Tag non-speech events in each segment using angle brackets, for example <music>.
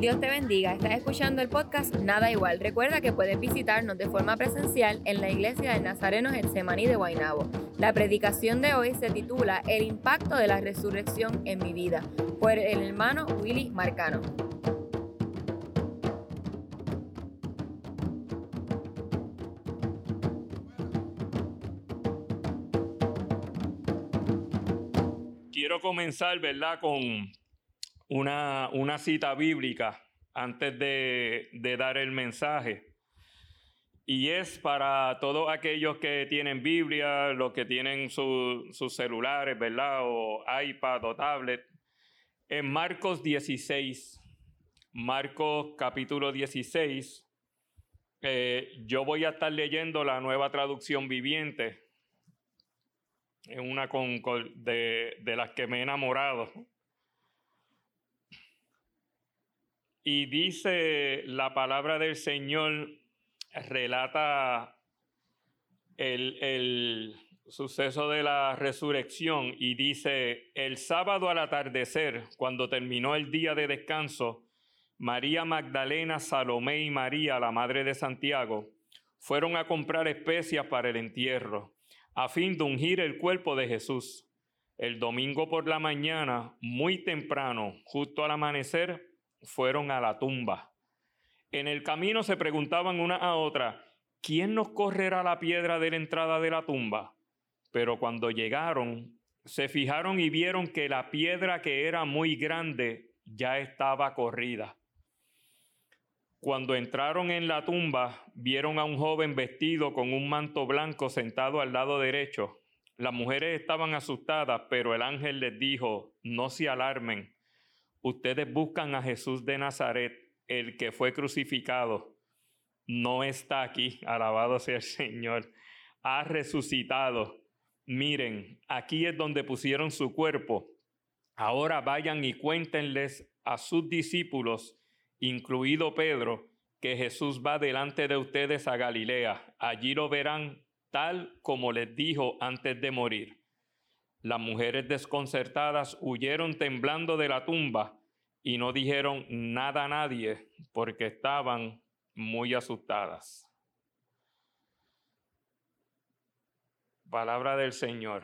Dios te bendiga. Estás escuchando el podcast Nada Igual. Recuerda que puedes visitarnos de forma presencial en la iglesia de Nazareno Semaní de Guaynabo. La predicación de hoy se titula El impacto de la resurrección en mi vida por el hermano Willy Marcano. Quiero comenzar, ¿verdad?, con una, una cita bíblica antes de, dar el mensaje. Y es para todos aquellos que tienen Biblia, los que tienen sus celulares, ¿verdad? O iPad o tablet. En Marcos 16, Marcos capítulo 16, eh, yo voy a estar leyendo la nueva traducción viviente. Una de, de las que me he enamorado. Y dice la palabra del Señor, relata el, suceso de la resurrección y dice, el sábado al atardecer, cuando terminó el día de descanso, María Magdalena, Salomé y María, la madre de Santiago, fueron a comprar especias para el entierro, a fin de ungir el cuerpo de Jesús. El domingo por la mañana, muy temprano, justo al amanecer, fueron a la tumba. En el camino se preguntaban una a otra, ¿quién nos correrá la piedra de la entrada de la tumba? Pero cuando llegaron, se fijaron y vieron que la piedra que era muy grande ya estaba corrida. Cuando entraron en la tumba, vieron a un joven vestido con un manto blanco sentado al lado derecho. Las mujeres estaban asustadas, pero el ángel les dijo, no se alarmen Ustedes buscan a Jesús de Nazaret, el que fue crucificado. No está aquí, alabado sea el Señor. Ha resucitado. Miren, aquí es donde pusieron su cuerpo. Ahora vayan y cuéntenles a sus discípulos, incluido Pedro, que Jesús va delante de ustedes a Galilea. Allí lo verán tal como les dijo antes de morir. Las mujeres desconcertadas huyeron temblando de la tumba y no dijeron nada a nadie porque estaban muy asustadas. Palabra del Señor.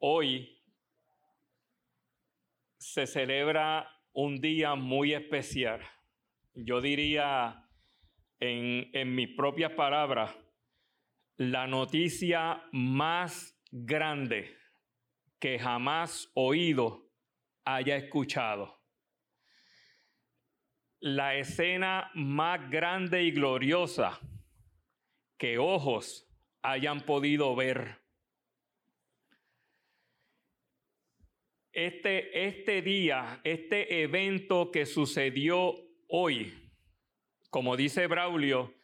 Hoy se celebra un día muy especial. Yo diría en, en mis propias palabras, la noticia más grande que jamás oído haya escuchado. La escena más grande y gloriosa que ojos hayan podido ver. Este, este día, este evento que sucedió hoy, como dice Braulio,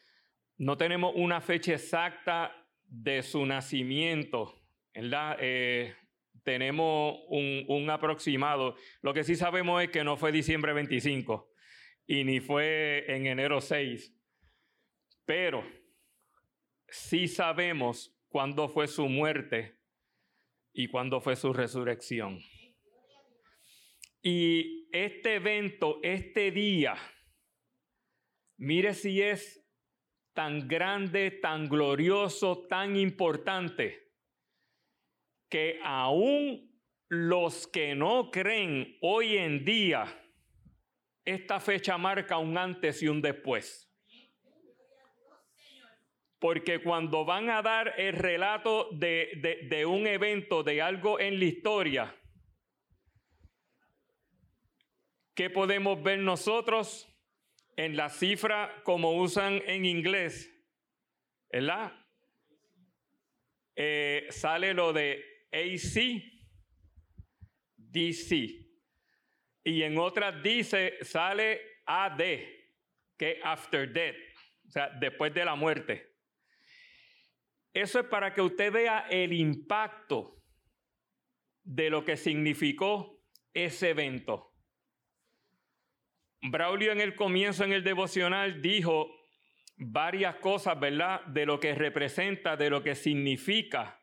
no tenemos una fecha exacta de su nacimiento. Eh, tenemos un, un, aproximado. Lo que sí sabemos es que no fue diciembre 25 y ni fue en enero 6, pero sí sabemos cuándo fue su muerte y cuándo fue su resurrección. Y este evento, este día, mire si es tan grande, tan glorioso, tan importante, que aún los que no creen hoy en día, esta fecha marca un antes y un después. Porque cuando van a dar el relato de, de, un evento, de algo en la historia, ¿qué podemos ver nosotros? En la cifra como usan en inglés, ¿verdad? Eh, sale lo de AC, DC. Y en otras dice, sale AD, que after death, o sea, después de la muerte. Eso es para que usted vea el impacto de lo que significó ese evento. Braulio en el comienzo, en el devocional, dijo varias cosas, ¿verdad? De lo que representa, de lo que significa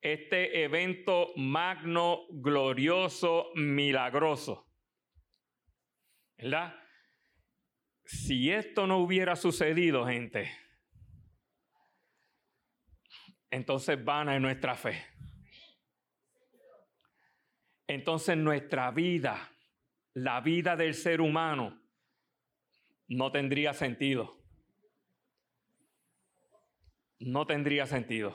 este evento magno, glorioso, milagroso. ¿Verdad? Si esto no hubiera sucedido, gente, entonces vana es nuestra fe. Entonces nuestra vida, la vida del ser humano, no tendría sentido. No tendría sentido.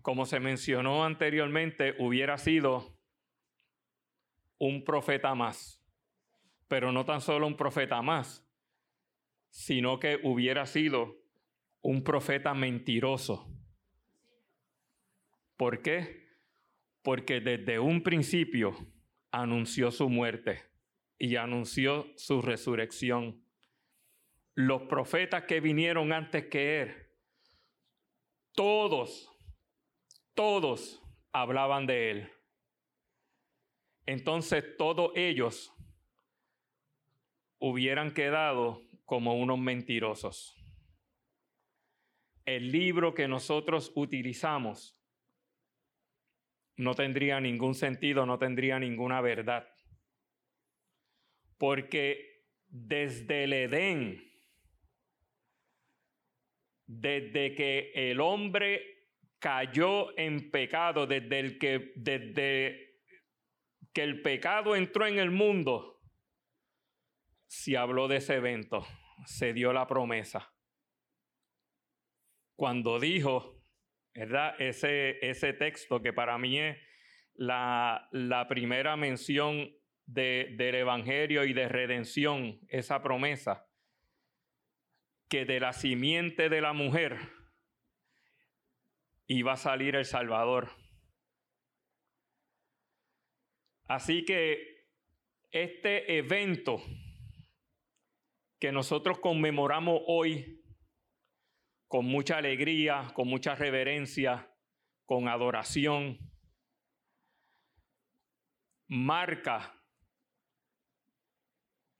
Como se mencionó anteriormente, hubiera sido un profeta más. Pero no tan solo un profeta más, sino que hubiera sido un profeta mentiroso. ¿Por qué? Porque desde un principio anunció su muerte y anunció su resurrección. Los profetas que vinieron antes que él, todos, todos hablaban de él. Entonces todos ellos hubieran quedado como unos mentirosos. El libro que nosotros utilizamos no tendría ningún sentido, no tendría ninguna verdad porque desde el Edén, desde que el hombre cayó en pecado, desde el que, desde que el pecado entró en el mundo, se habló de ese evento, se dio la promesa. Cuando dijo, ¿verdad? Ese, ese texto que para mí es la, la primera mención del Evangelio y de redención, esa promesa, que de la simiente de la mujer iba a salir el Salvador. Así que este evento que nosotros conmemoramos hoy con mucha alegría, con mucha reverencia, con adoración, marca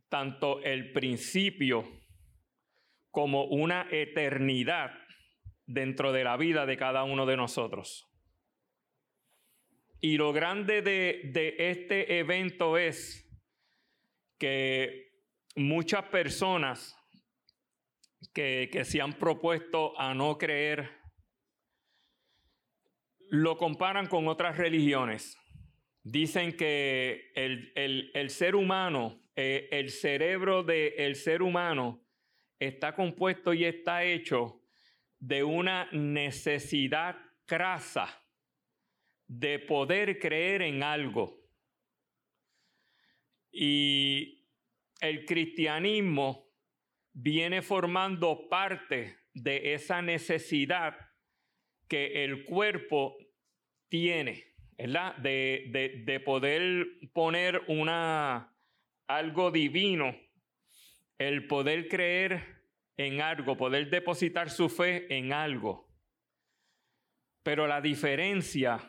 tanto el principio como una eternidad dentro de la vida de cada uno de nosotros. Y lo grande de, este evento es que muchas personas que, se han propuesto a no creer lo comparan con otras religiones. Dicen que el, el ser humano eh, el cerebro del ser humano está compuesto y está hecho de una necesidad crasa de poder creer en algo. Y el cristianismo viene formando parte de esa necesidad que el cuerpo tiene, ¿verdad? De, de poder poner una, algo divino, el poder creer en algo, poder depositar su fe en algo. Pero la diferencia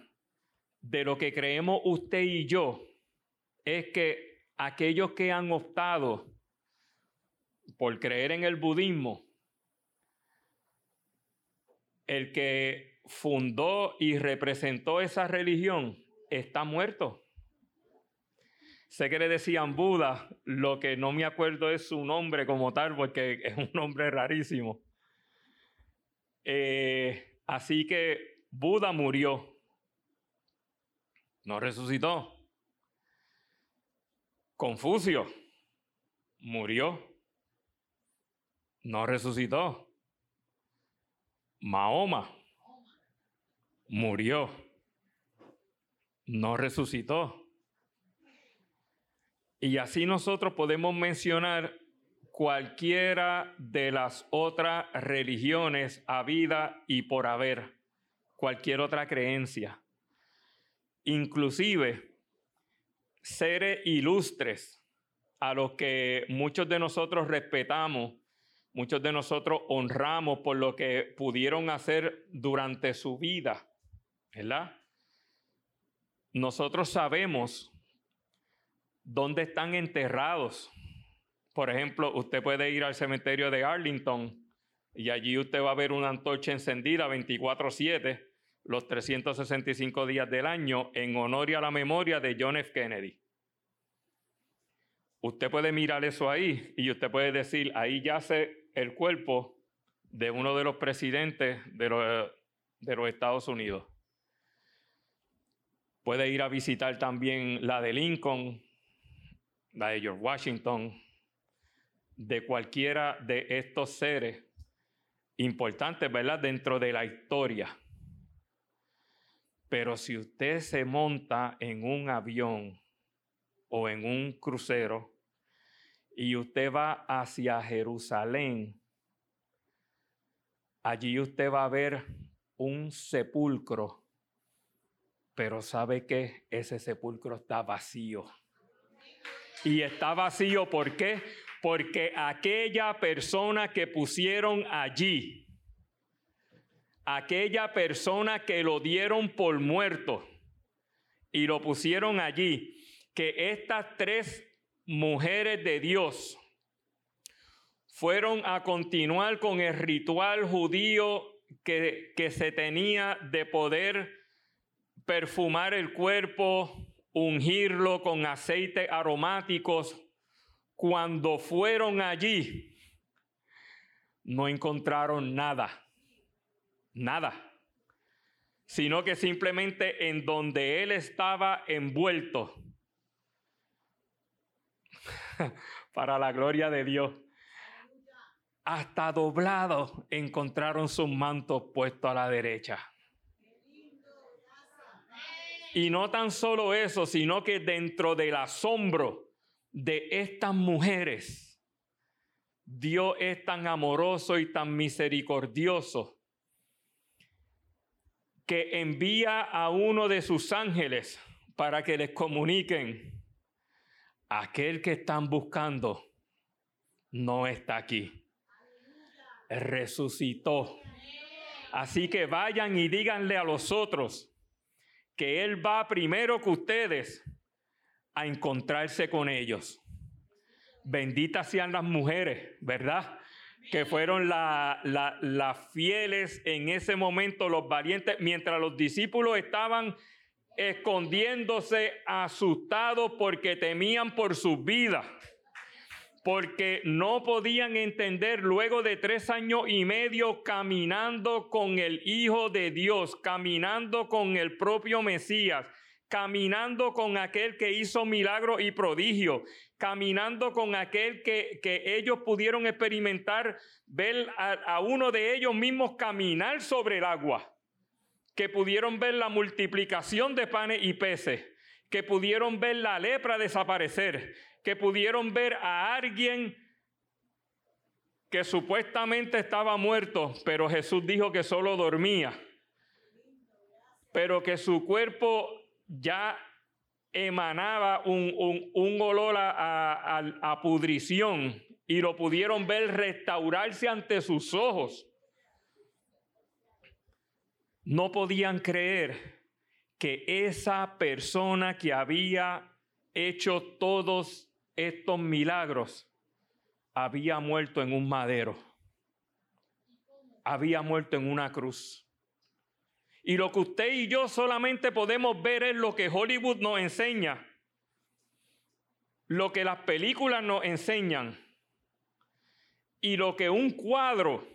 de lo que creemos usted y yo es que aquellos que han optado por creer en el budismo, el que fundó y representó esa religión está muerto. Sé que le decían Buda, lo que no me acuerdo es su nombre como tal, porque <laughs> es un nombre rarísimo. Eh, así que Buda murió, no resucitó. Confucio murió, no resucitó. Mahoma murió, no resucitó. Y así nosotros podemos mencionar cualquiera de las otras religiones a vida y por haber, cualquier otra creencia. Inclusive seres ilustres a los que muchos de nosotros respetamos, muchos de nosotros honramos por lo que pudieron hacer durante su vida, ¿verdad? Nosotros sabemos dónde están enterrados. Por ejemplo, usted puede ir al cementerio de Arlington y allí usted va a ver una antorcha encendida 24/7 los 365 días del año en honor y a la memoria de John F. Kennedy. Usted puede mirar eso ahí y usted puede decir, ahí yace el cuerpo de uno de los presidentes de los, Estados Unidos. Puede ir a visitar también la de Lincoln, la de George Washington, de cualquiera de estos seres importantes, ¿verdad? Dentro de la historia. Pero si usted se monta en un avión o en un crucero y usted va hacia Jerusalén, allí usted va a ver un sepulcro, pero sabe que ese sepulcro está vacío. Y está vacío, ¿por qué? Porque aquella persona que pusieron allí, aquella persona que lo dieron por muerto y lo pusieron allí, que estas tres mujeres de Dios fueron a continuar con el ritual judío que, que se tenía de poder perfumar el cuerpo, ungirlo con aceites aromáticos. Cuando fueron allí, no encontraron nada nada, sino que simplemente en donde él estaba envuelto, <laughs> para la gloria de Dios, hasta doblado encontraron sus mantos puestos a la derecha. Y no tan solo eso, sino que dentro del asombro de estas mujeres, Dios es tan amoroso y tan misericordioso que envía a uno de sus ángeles para que les comuniquen, aquel que están buscando no está aquí. Resucitó. Así que vayan y díganle a los otros que Él va primero que ustedes a encontrarse con ellos. Benditas sean las mujeres, ¿verdad? que fueron las fieles en ese momento, los valientes, mientras los discípulos estaban escondiéndose asustados porque temían por sus vidas, porque no podían entender luego de tres años y medio caminando con el Hijo de Dios, caminando con el propio Mesías, caminando con aquel que hizo milagro y prodigio, caminando con aquel que, ellos pudieron experimentar, ver a, a uno de ellos mismos caminar sobre el agua, que pudieron ver la multiplicación de panes y peces, que pudieron ver la lepra desaparecer, que pudieron ver a alguien que supuestamente estaba muerto, pero Jesús dijo que solo dormía, pero que su cuerpo ya emanaba un, olor a, a pudrición y lo pudieron ver restaurarse ante sus ojos. No podían creer que esa persona que había hecho todos estos milagros había muerto en un madero, había muerto en una cruz. Y lo que usted y yo solamente podemos ver es lo que Hollywood nos enseña, lo que las películas nos enseñan y lo que un cuadro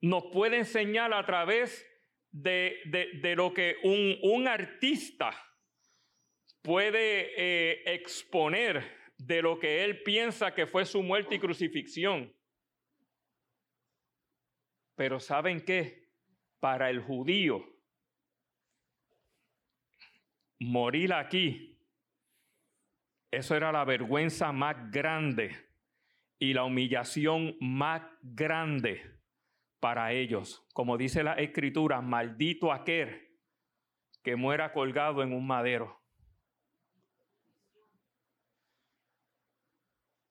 nos puede enseñar a través de, lo que un, artista puede eh, exponer de lo que él piensa que fue su muerte y crucifixión. Pero ¿saben qué? Para el judío, morir aquí, eso era la vergüenza más grande y la humillación más grande para ellos. Como dice la escritura, maldito aquel que muera colgado en un madero.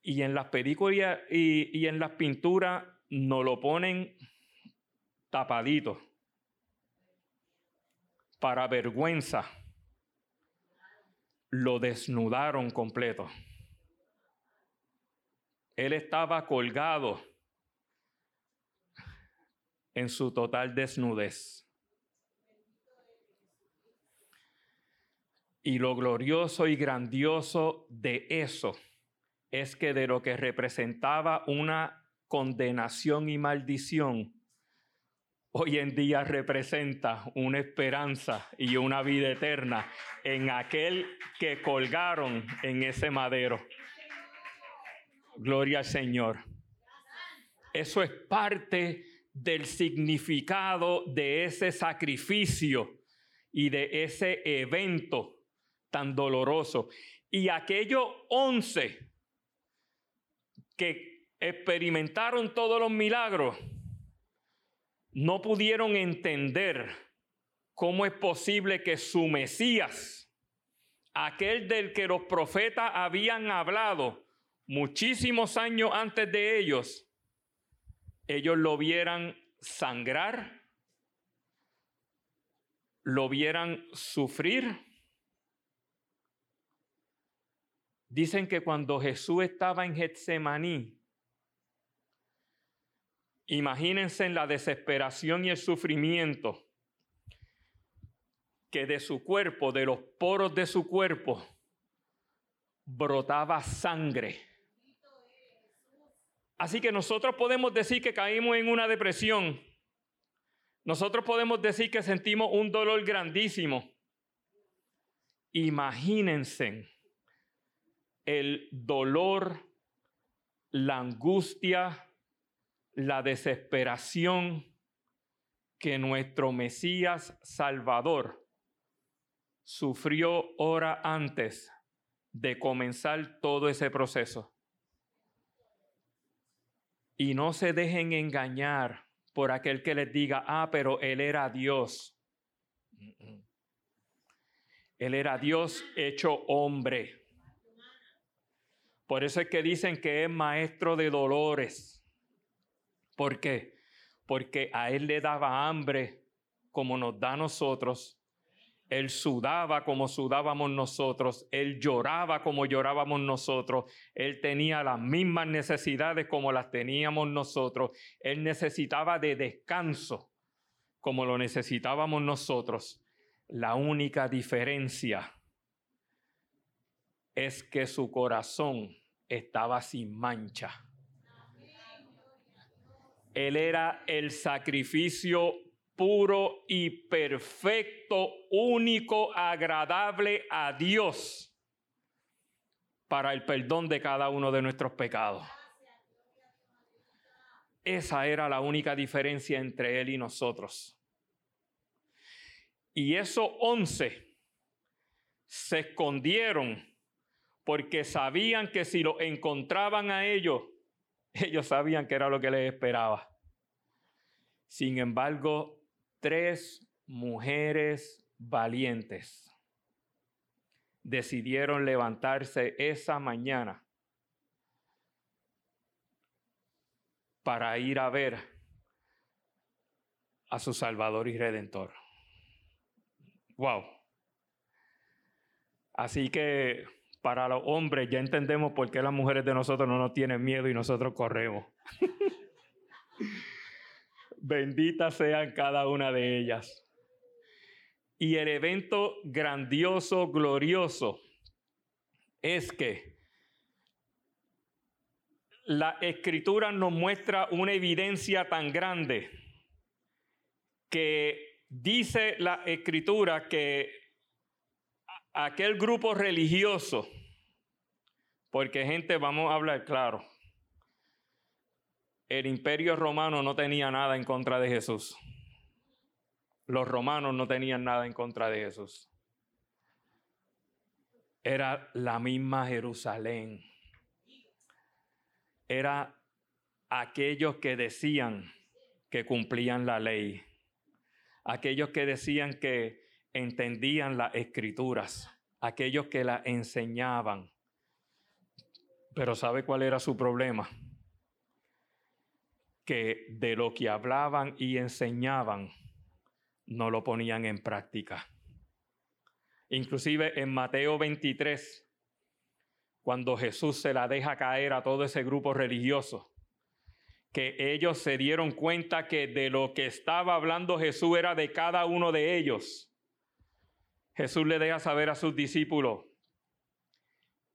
Y en las películas y, en las pinturas nos lo ponen tapadito para vergüenza lo desnudaron completo. Él estaba colgado en su total desnudez. Y lo glorioso y grandioso de eso es que de lo que representaba una condenación y maldición, hoy en día representa una esperanza y una vida eterna en aquel que colgaron en ese madero. Gloria al Señor. Eso es parte del significado de ese sacrificio y de ese evento tan doloroso. Y aquellos once que experimentaron todos los milagros, no pudieron entender cómo es posible que su Mesías, aquel del que los profetas habían hablado muchísimos años antes de ellos, ellos lo vieran sangrar, lo vieran sufrir. Dicen que cuando Jesús estaba en Getsemaní, Imagínense en la desesperación y el sufrimiento que de su cuerpo, de los poros de su cuerpo, brotaba sangre. Así que nosotros podemos decir que caímos en una depresión. Nosotros podemos decir que sentimos un dolor grandísimo. Imagínense el dolor, la angustia, la desesperación que nuestro Mesías Salvador sufrió hora antes de comenzar todo ese proceso. Y no se dejen engañar por aquel que les diga, ah, pero Él era Dios. Él era Dios hecho hombre. Por eso es que dicen que es maestro de dolores ¿Por qué? Porque a él le daba hambre como nos da a nosotros. Él sudaba como sudábamos nosotros. Él lloraba como llorábamos nosotros. Él tenía las mismas necesidades como las teníamos nosotros. Él necesitaba de descanso como lo necesitábamos nosotros. La única diferencia es que su corazón estaba sin mancha. Él era el sacrificio puro y perfecto, único, agradable a Dios para el perdón de cada uno de nuestros pecados. Esa era la única diferencia entre Él y nosotros. Y esos once se escondieron porque sabían que si lo encontraban a ellos, ellos sabían que era lo que les esperaba. Sin embargo, tres mujeres valientes decidieron levantarse esa mañana para ir a ver a su Salvador y Redentor. Wow. Así que para los hombres ya entendemos por qué las mujeres de nosotros no nos tienen miedo y nosotros corremos. <laughs> Benditas sean cada una de ellas. Y el evento grandioso, glorioso, es que la escritura nos muestra una evidencia tan grande que dice la escritura que aquel grupo religioso, porque gente, vamos a hablar claro, el imperio romano no tenía nada en contra de Jesús. Los romanos no tenían nada en contra de Jesús. Era la misma Jerusalén. Era aquellos que decían que cumplían la ley. Aquellos que decían que entendían las escrituras, aquellos que la enseñaban. Pero ¿sabe cuál era su problema? Que de lo que hablaban y enseñaban no lo ponían en práctica. Inclusive en Mateo 23, cuando Jesús se la deja caer a todo ese grupo religioso, que ellos se dieron cuenta que de lo que estaba hablando Jesús era de cada uno de ellos Jesús le deja saber a sus discípulos,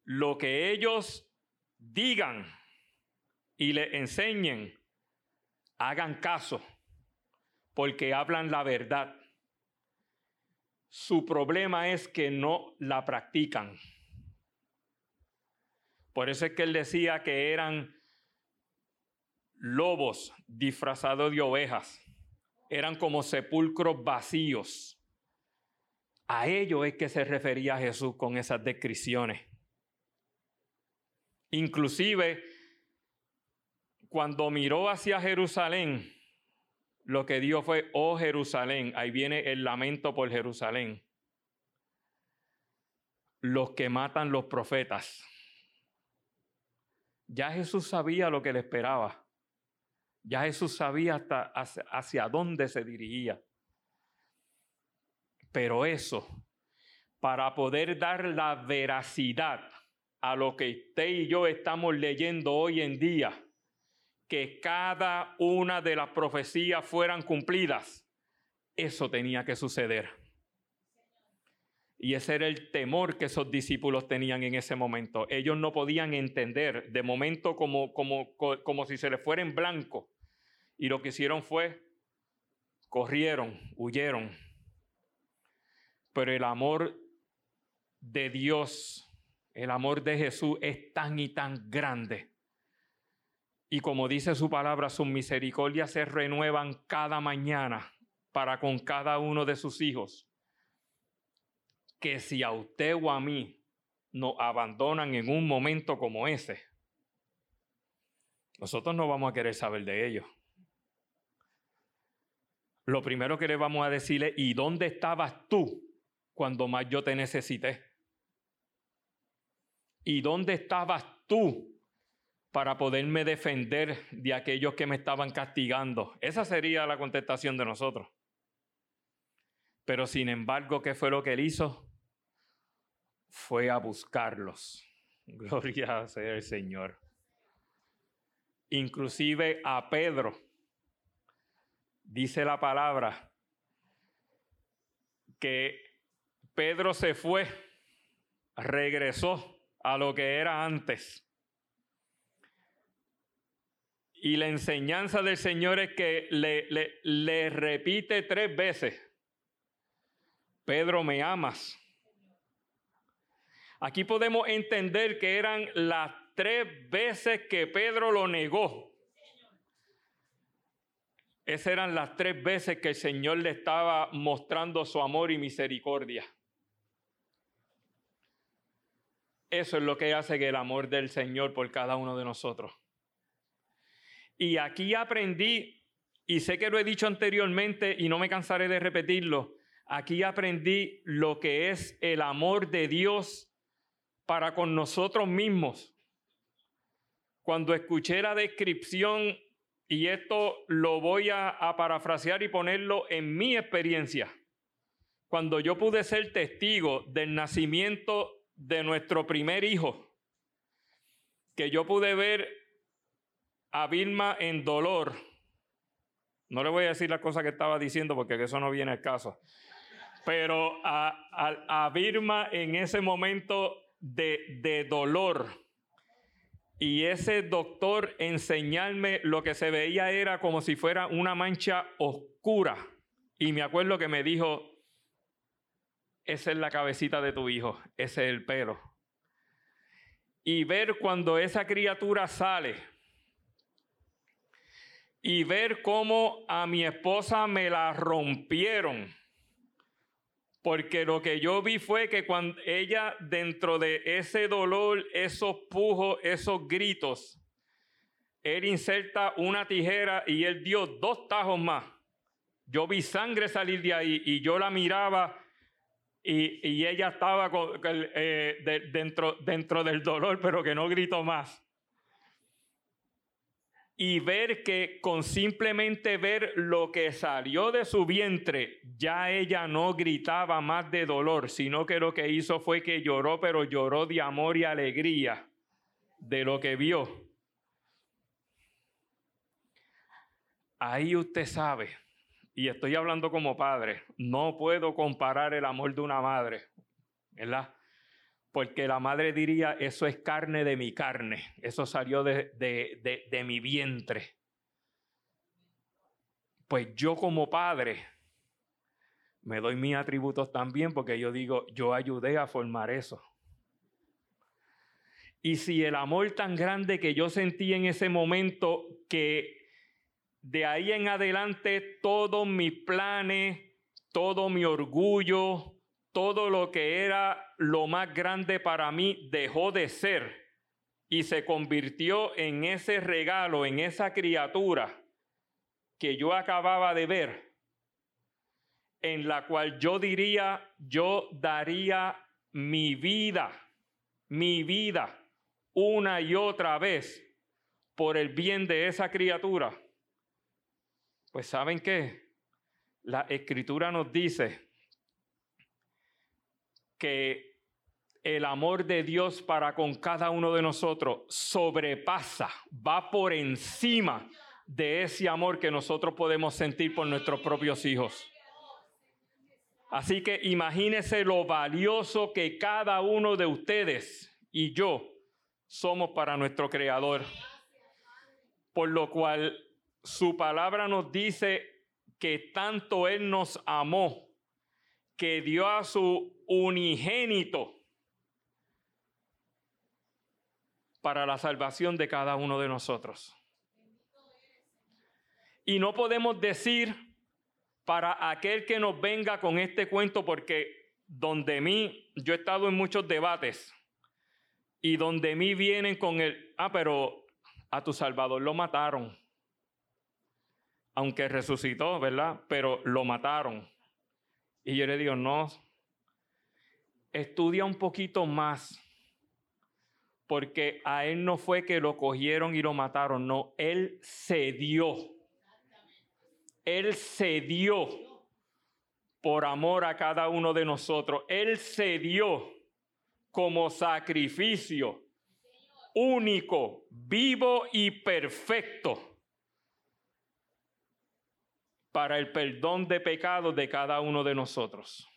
lo que ellos digan y le enseñen, hagan caso, porque hablan la verdad. Su problema es que no la practican. Por eso es que él decía que eran lobos disfrazados de ovejas. Eran como sepulcros vacíos. A ello es que se refería Jesús con esas descripciones. Inclusive, cuando miró hacia Jerusalén, lo que dio fue, oh Jerusalén, ahí viene el lamento por Jerusalén. Los que matan los profetas. Ya Jesús sabía lo que le esperaba. Ya Jesús sabía hasta hacia, dónde se dirigía. Pero eso, para poder dar la veracidad a lo que usted y yo estamos leyendo hoy en día, que cada una de las profecías fueran cumplidas, eso tenía que suceder. Y ese era el temor que esos discípulos tenían en ese momento. Ellos no podían entender de momento como, como, como si se les fuera en blanco. Y lo que hicieron fue, corrieron, huyeron. Pero el amor de Dios, el amor de Jesús es tan y tan grande. Y como dice su palabra, sus misericordias se renuevan cada mañana para con cada uno de sus hijos. Que si a usted o a mí nos abandonan en un momento como ese, nosotros no vamos a querer saber de ellos lo primero que le vamos a decirle, ¿y dónde estabas tú cuando más yo te necesité? ¿Y dónde estabas tú para poderme defender de aquellos que me estaban castigando? Esa sería la contestación de nosotros. Pero sin embargo, ¿qué fue lo que él hizo? Fue a buscarlos. <laughs> Gloria sea el Señor. Inclusive a Pedro dice la palabra que Pedro se fue, regresó a lo que era antes. Y la enseñanza del Señor es que le, le, le repite tres veces, Pedro, me amas. Aquí podemos entender que eran las tres veces que Pedro lo negó. Esas eran las tres veces que el Señor le estaba mostrando su amor y misericordia. Eso es lo que hace que el amor del Señor por cada uno de nosotros. Y aquí aprendí, y sé que lo he dicho anteriormente y no me cansaré de repetirlo, aquí aprendí lo que es el amor de Dios para con nosotros mismos. Cuando escuché la descripción y esto lo voy a, parafrasear y ponerlo en mi experiencia. Cuando yo pude ser testigo del nacimiento de nuestro primer hijo, que yo pude ver a Vilma en dolor. No le voy a decir la cosa que estaba diciendo porque eso no viene al caso. Pero a, a, a Vilma en ese momento de, de dolor, y ese doctor enseñarme lo que se veía era como si fuera una mancha oscura. Y me acuerdo que me dijo, esa es la cabecita de tu hijo, ese es el pelo. Y ver cuando esa criatura sale y ver cómo a mi esposa me la rompieron porque lo que yo vi fue que cuando ella, dentro de ese dolor, esos pujos, esos gritos, él inserta una tijera y él dio dos tajos más. Yo vi sangre salir de ahí y yo la miraba y, ella estaba eh, dentro, dentro del dolor, pero que no gritó más y ver que con simplemente ver lo que salió de su vientre, ya ella no gritaba más de dolor, sino que lo que hizo fue que lloró, pero lloró de amor y alegría de lo que vio. Ahí usted sabe y estoy hablando como padre, no puedo comparar el amor de una madre, ¿verdad? Porque la madre diría, eso es carne de mi carne, eso salió de, de, de mi vientre. Pues yo como padre me doy mis atributos también porque yo digo, yo ayudé a formar eso. Y si el amor tan grande que yo sentí en ese momento, que de ahí en adelante todos mis planes, todo mi orgullo, todo lo que era lo más grande para mí dejó de ser y se convirtió en ese regalo, en esa criatura que yo acababa de ver, en la cual yo diría, yo daría mi vida, mi vida una y otra vez por el bien de esa criatura, pues ¿saben qué? La escritura nos dice que el amor de Dios para con cada uno de nosotros sobrepasa, va por encima de ese amor que nosotros podemos sentir por nuestros propios hijos. Así que imagínense lo valioso que cada uno de ustedes y yo somos para nuestro Creador. Por lo cual su palabra nos dice que tanto Él nos amó, que dio a su unigénito para la salvación de cada uno de nosotros. Y no podemos decir para aquel que nos venga con este cuento, porque donde mí, yo he estado en muchos debates y donde mí vienen con el, ah, pero a tu Salvador lo mataron. Aunque resucitó, ¿verdad? Pero lo mataron. Y yo le digo, no, estudia un poquito más. Porque a él no fue que lo cogieron y lo mataron, no, él cedió. Él cedió por amor a cada uno de nosotros. Él cedió como sacrificio único, vivo y perfecto para el perdón de pecados de cada uno de nosotros.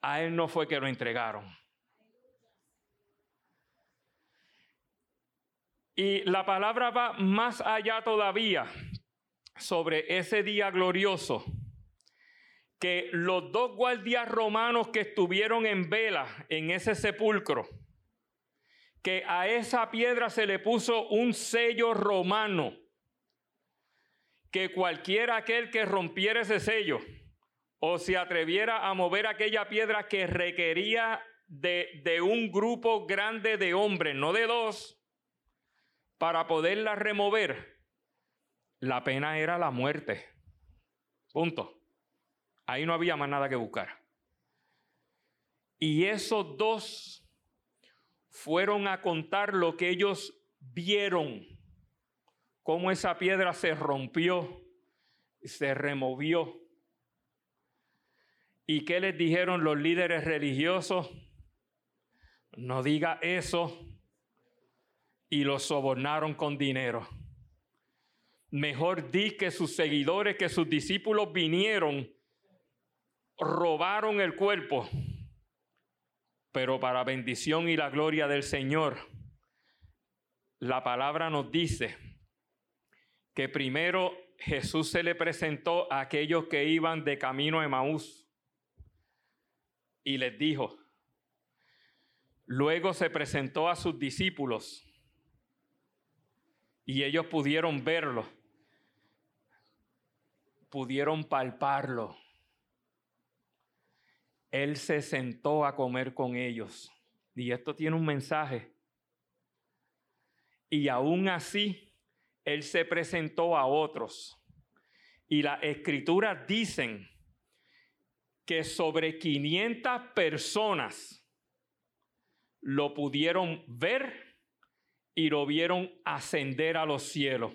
A Él no fue que lo entregaron. Y la palabra va más allá todavía sobre ese día glorioso que los dos guardias romanos que estuvieron en vela en ese sepulcro, que a esa piedra se le puso un sello romano, que cualquiera aquel que rompiera ese sello o se atreviera a mover aquella piedra que requería de, de un grupo grande de hombres, no de dos, para poderla remover, la pena era la muerte. Punto. Ahí no había más nada que buscar. Y esos dos fueron a contar lo que ellos vieron, cómo esa piedra se rompió, se removió. ¿Y qué les dijeron los líderes religiosos? No diga eso. Y los sobornaron con dinero. Mejor di que sus seguidores, que sus discípulos vinieron robaron el cuerpo, pero para bendición y la gloria del Señor, la palabra nos dice que primero Jesús se le presentó a aquellos que iban de camino a Emaús y les dijo, luego se presentó a sus discípulos y ellos pudieron verlo, pudieron palparlo él se sentó a comer con ellos. Y esto tiene un mensaje. Y aún así, Él se presentó a otros. Y las escrituras dicen que sobre 500 personas lo pudieron ver y lo vieron ascender a los cielos.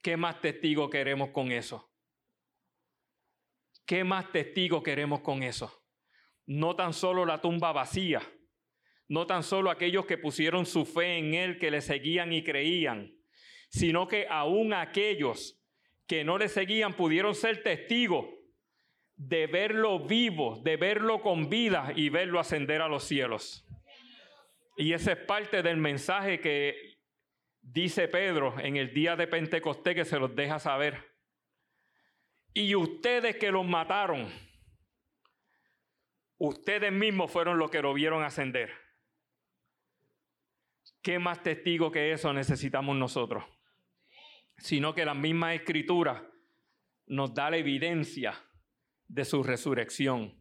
¿Qué más testigo queremos con eso? ¿Qué más testigo queremos con eso? no tan solo la tumba vacía, no tan solo aquellos que pusieron su fe en Él, que le seguían y creían, sino que aún aquellos que no le seguían pudieron ser testigos de verlo vivo, de verlo con vida y verlo ascender a los cielos. Y ese es parte del mensaje que dice Pedro en el día de Pentecostés que se los deja saber. Y ustedes que los mataron, ustedes mismos fueron los que lo vieron ascender. ¿Qué más testigo que eso necesitamos nosotros? Sino que la misma escritura nos da la evidencia de su resurrección.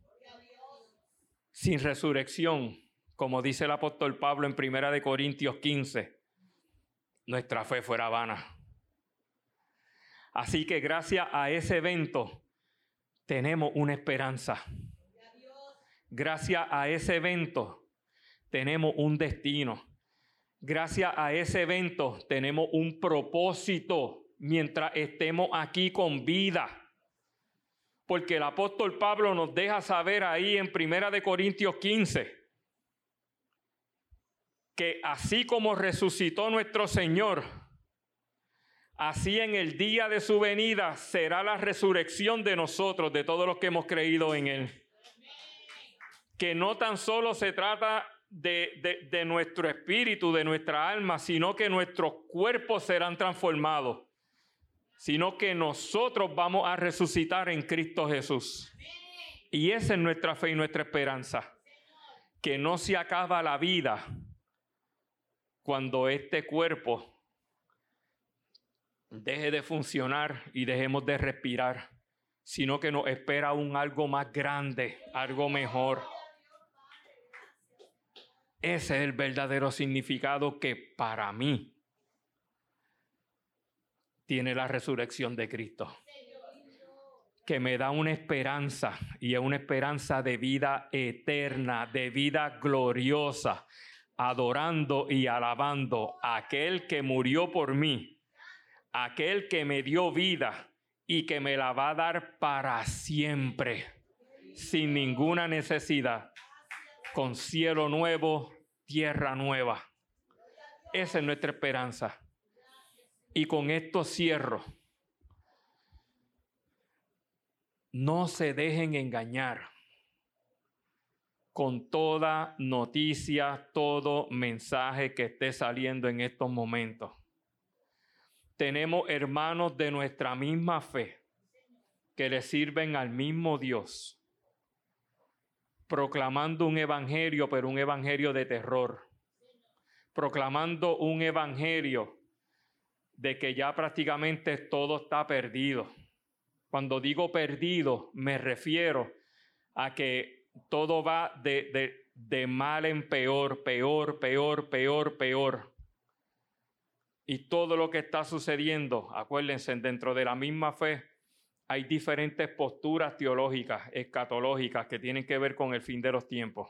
Sin resurrección, como dice el apóstol Pablo en Primera de Corintios 15, nuestra fe fuera vana. Así que gracias a ese evento tenemos una esperanza. Gracias a ese evento tenemos un destino. Gracias a ese evento tenemos un propósito mientras estemos aquí con vida. Porque el apóstol Pablo nos deja saber ahí en Primera de Corintios 15 que así como resucitó nuestro Señor, así en el día de su venida será la resurrección de nosotros, de todos los que hemos creído en Él. Que no tan solo se trata de, de, nuestro espíritu, de nuestra alma, sino que nuestros cuerpos serán transformados, sino que nosotros vamos a resucitar en Cristo Jesús. Y esa es nuestra fe y nuestra esperanza, que no se acaba la vida cuando este cuerpo deje de funcionar y dejemos de respirar, sino que nos espera un algo más grande, algo mejor. Ese es el verdadero significado que para mí tiene la resurrección de Cristo. Que me da una esperanza y es una esperanza de vida eterna, de vida gloriosa, adorando y alabando a aquel que murió por mí, aquel que me dio vida y que me la va a dar para siempre, sin ninguna necesidad, con cielo nuevo tierra nueva. Esa es nuestra esperanza. Y con esto cierro. No se dejen engañar con toda noticia, todo mensaje que esté saliendo en estos momentos. Tenemos hermanos de nuestra misma fe que le sirven al mismo Dios proclamando un evangelio, pero un evangelio de terror, proclamando un evangelio de que ya prácticamente todo está perdido. Cuando digo perdido, me refiero a que todo va de, mal en peor, peor, peor, peor, peor. Y todo lo que está sucediendo, acuérdense, dentro de la misma fe, hay diferentes posturas teológicas, escatológicas, que tienen que ver con el fin de los tiempos.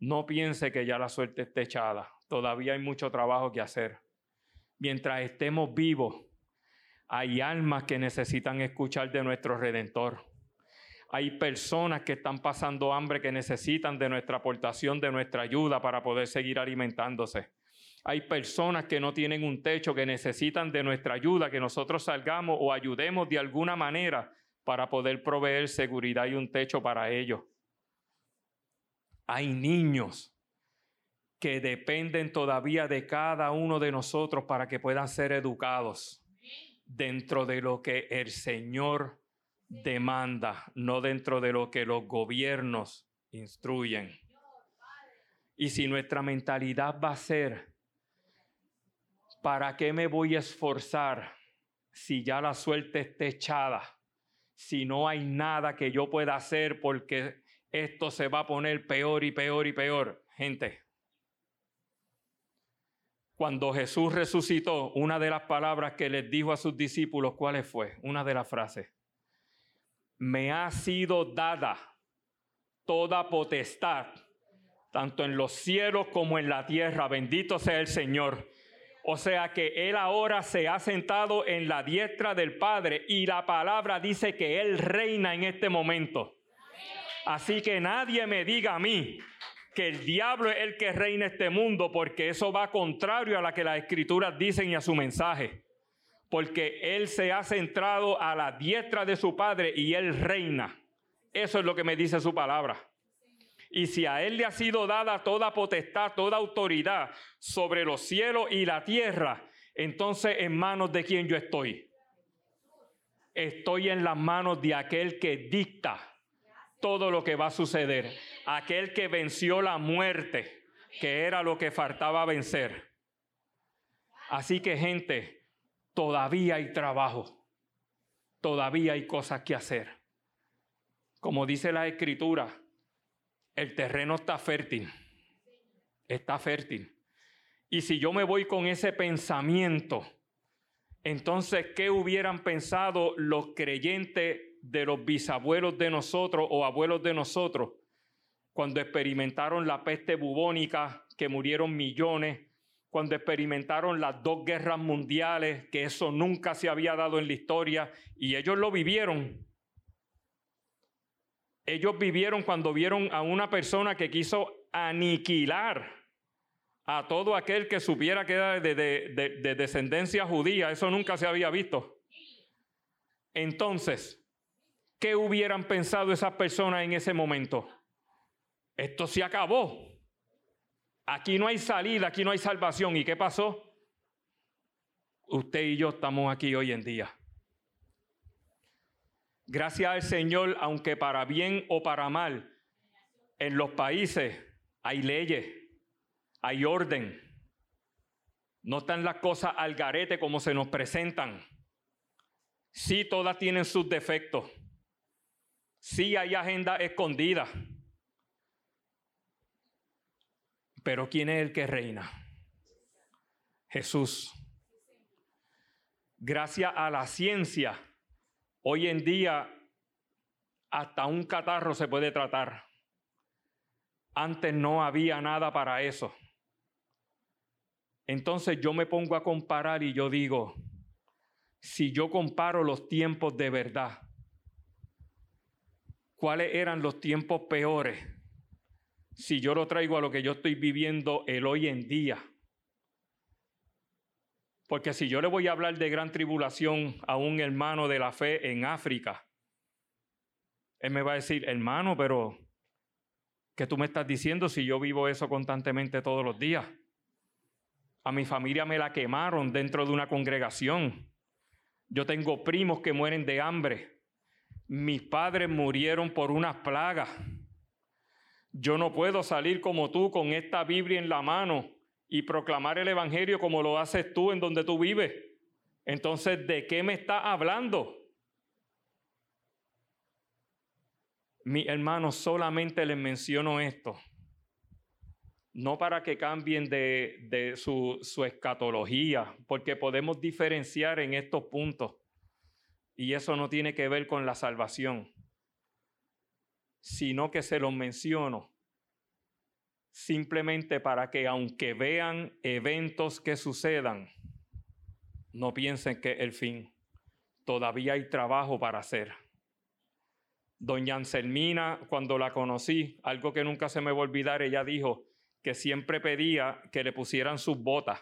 No piense que ya la suerte está echada. Todavía hay mucho trabajo que hacer. Mientras estemos vivos, hay almas que necesitan escuchar de nuestro Redentor. Hay personas que están pasando hambre que necesitan de nuestra aportación, de nuestra ayuda para poder seguir alimentándose. Hay personas que no tienen un techo, que necesitan de nuestra ayuda, que nosotros salgamos o ayudemos de alguna manera para poder proveer seguridad y un techo para ellos. Hay niños que dependen todavía de cada uno de nosotros para que puedan ser educados dentro de lo que el Señor demanda, no dentro de lo que los gobiernos instruyen. Y si nuestra mentalidad va a ser ¿para qué me voy a esforzar si ya la suerte está echada? Si no hay nada que yo pueda hacer porque esto se va a poner peor y peor y peor. Gente, cuando Jesús resucitó, una de las palabras que les dijo a sus discípulos, ¿cuál fue? Una de las frases. Me ha sido dada toda potestad, tanto en los cielos como en la tierra. Bendito sea el Señor. O sea que Él ahora se ha sentado en la diestra del Padre y la palabra dice que Él reina en este momento. Así que nadie me diga a mí que el diablo es el que reina este mundo porque eso va contrario a lo que las escrituras dicen y a su mensaje. porque Él se ha centrado a la diestra de su Padre y Él reina. Eso es lo que me dice su palabra. Y si a Él le ha sido dada toda potestad, toda autoridad sobre los cielos y la tierra, entonces en manos de quién yo estoy. Estoy en las manos de aquel que dicta todo lo que va a suceder. Aquel que venció la muerte, que era lo que faltaba vencer. Así que gente, todavía hay trabajo. Todavía hay cosas que hacer. Como dice la escritura, el terreno está fértil. Está fértil. Y si yo me voy con ese pensamiento, entonces, ¿qué hubieran pensado los creyentes de los bisabuelos de nosotros o abuelos de nosotros cuando experimentaron la peste bubónica, que murieron millones, cuando experimentaron las dos guerras mundiales, que eso nunca se había dado en la historia, y ellos lo vivieron? Ellos vivieron cuando vieron a una persona que quiso aniquilar a todo aquel que supiera que era de, de, descendencia judía. Eso nunca se había visto. Entonces, ¿qué hubieran pensado esas personas en ese momento? Esto se acabó. Aquí no hay salida, aquí no hay salvación. ¿Y qué pasó? Usted y yo estamos aquí hoy en día. Gracias al Señor, aunque para bien o para mal, en los países hay leyes, hay orden. No están las cosas al garete como se nos presentan. Sí, todas tienen sus defectos. Sí, hay agenda escondida. Pero ¿quién es el que reina? Jesús. Gracias a la ciencia Hoy en día hasta un catarro se puede tratar. Antes no había nada para eso. Entonces yo me pongo a comparar y yo digo, si yo comparo los tiempos de verdad, ¿cuáles eran los tiempos peores? Si yo lo traigo a lo que yo estoy viviendo el hoy en día. Porque si yo le voy a hablar de gran tribulación a un hermano de la fe en África, él me va a decir, hermano, pero ¿qué tú me estás diciendo si yo vivo eso constantemente todos los días? A mi familia me la quemaron dentro de una congregación. Yo tengo primos que mueren de hambre. Mis padres murieron por unas plagas. Yo no puedo salir como tú con esta Biblia en la mano y proclamar el Evangelio como lo haces tú en donde tú vives. Entonces, ¿de qué me está hablando? Mi hermano, solamente les menciono esto. No para que cambien de, de su, su escatología, porque podemos diferenciar en estos puntos. Y eso no tiene que ver con la salvación, sino que se los menciono simplemente para que aunque vean eventos que sucedan, no piensen que el fin. Todavía hay trabajo para hacer. Doña Anselmina, cuando la conocí, algo que nunca se me va a olvidar, ella dijo que siempre pedía que le pusieran sus botas,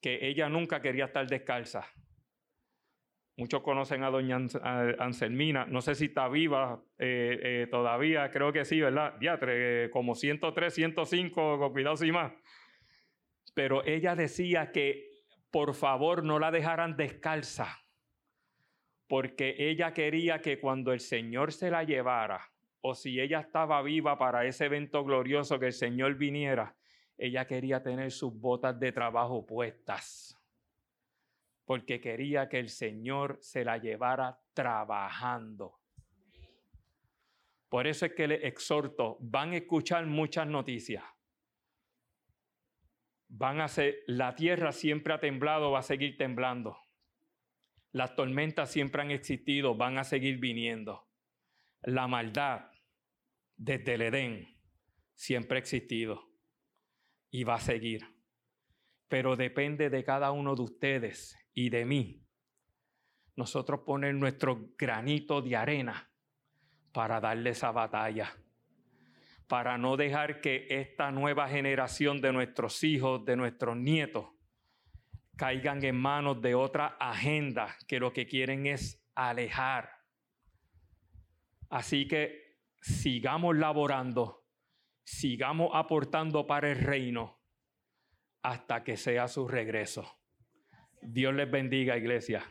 que ella nunca quería estar descalza. Muchos conocen a doña Anselmina, no sé si está viva eh, eh, todavía, creo que sí, ¿verdad? Diatre, como 103, 105, con cuidado sin más. Pero ella decía que por favor no la dejaran descalza, porque ella quería que cuando el Señor se la llevara, o si ella estaba viva para ese evento glorioso que el Señor viniera, ella quería tener sus botas de trabajo puestas porque quería que el Señor se la llevara trabajando. Por eso es que le exhorto, van a escuchar muchas noticias. Van a ser, la tierra siempre ha temblado, va a seguir temblando. Las tormentas siempre han existido, van a seguir viniendo. La maldad desde el Edén siempre ha existido y va a seguir. Pero depende de cada uno de ustedes y de mí, nosotros poner nuestro granito de arena para darle esa batalla, para no dejar que esta nueva generación de nuestros hijos, de nuestros nietos, caigan en manos de otra agenda que lo que quieren es alejar. Así que sigamos laborando, sigamos aportando para el reino hasta que sea su regreso. Dios les bendiga, iglesia.